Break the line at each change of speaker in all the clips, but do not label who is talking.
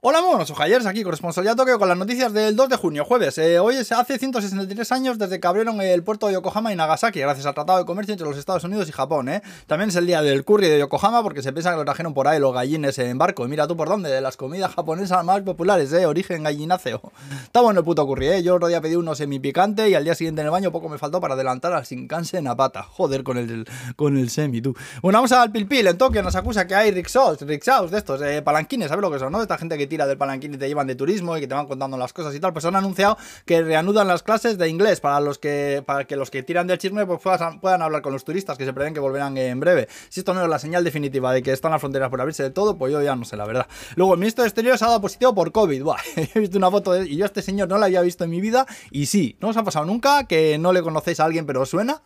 Hola, buenos ojayers, aquí corresponsalía Tokio con las noticias del 2 de junio, jueves. Eh, hoy es hace 163 años desde que abrieron el puerto de Yokohama y Nagasaki, gracias al Tratado de Comercio entre los Estados Unidos y Japón. ¿eh? También es el día del curry de Yokohama porque se piensa que lo trajeron por ahí los gallines en barco. Y mira tú por dónde, de las comidas japonesas más populares, ¿eh? origen gallináceo. Está bueno el puto curry, ¿eh? yo otro día pedí uno semi picante y al día siguiente en el baño poco me faltó para adelantar al Shinkansen a pata. Joder con el, con el semi, tú. Bueno, vamos al pilpil. En Tokio nos acusa que hay rickshaws, rickshaws de estos, eh, palanquines, ¿sabes lo que son, no? Esta gente que tira del palanquín y te llevan de turismo y que te van contando las cosas y tal, pues han anunciado que reanudan las clases de inglés para los que para que los que tiran del chisme pues puedan, hablar con los turistas que se prevén que volverán en breve. Si esto no es la señal definitiva de que están las fronteras por abrirse de todo, pues yo ya no sé la verdad. Luego el ministro de Exteriores ha dado positivo por COVID. Buah, he visto una foto y yo a este señor no la había visto en mi vida y sí, no os ha pasado nunca que no le conocéis a alguien pero os suena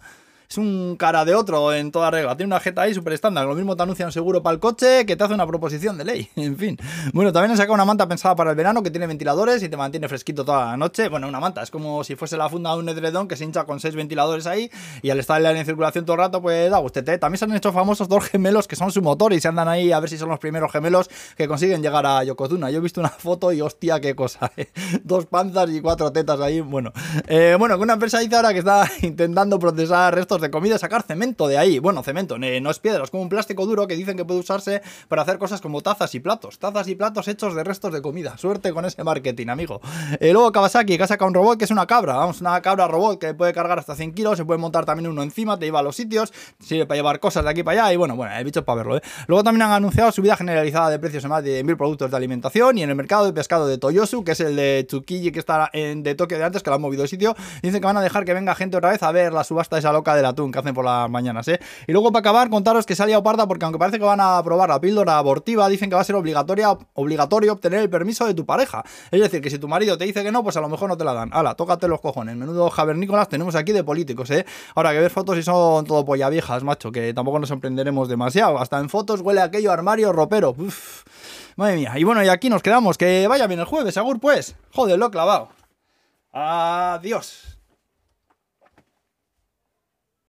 es un cara de otro en toda regla. Tiene una jeta ahí súper estándar. Lo mismo te anuncia un seguro para el coche que te hace una proposición de ley. En fin. Bueno, también han sacado una manta pensada para el verano que tiene ventiladores y te mantiene fresquito toda la noche. Bueno, una manta. Es como si fuese la funda de un edredón que se hincha con seis ventiladores ahí y al estar en circulación todo el rato, pues da usted. También se han hecho famosos dos gemelos que son su motor y se andan ahí a ver si son los primeros gemelos que consiguen llegar a Yokozuna. Yo he visto una foto y hostia, qué cosa. ¿eh? Dos panzas y cuatro tetas ahí. Bueno, eh, bueno, que una empresa dice ahora que está intentando procesar restos de comida, sacar cemento de ahí. Bueno, cemento, no es piedra, es como un plástico duro que dicen que puede usarse para hacer cosas como tazas y platos. Tazas y platos hechos de restos de comida. Suerte con ese marketing, amigo. Eh, luego Kawasaki, que ha sacado un robot que es una cabra. Vamos, una cabra robot que puede cargar hasta 100 kilos, se puede montar también uno encima, te lleva a los sitios, sirve para llevar cosas de aquí para allá. Y bueno, bueno, el bicho para verlo, ¿eh? Luego también han anunciado subida generalizada de precios en más de mil productos de alimentación y en el mercado de pescado de Toyosu, que es el de Tsukiji que está en, de Tokio de antes, que lo han movido de sitio. Dicen que van a dejar que venga gente otra vez a ver la subasta esa loca del atún que hacen por las mañanas, ¿eh? Y luego para acabar, contaros que se ha liado parda porque aunque parece que van a aprobar la píldora abortiva, dicen que va a ser obligatoria, obligatorio obtener el permiso de tu pareja. Es decir, que si tu marido te dice que no, pues a lo mejor no te la dan. Hala, tócate los cojones. Menudo javernícolas tenemos aquí de políticos, ¿eh? Ahora que ver fotos y son todo polla viejas, macho, que tampoco nos sorprenderemos demasiado. Hasta en fotos huele aquello armario ropero. madre mía. Y bueno, y aquí nos quedamos. Que vaya bien el jueves, Agur, pues. Joder, lo he clavado. Adiós.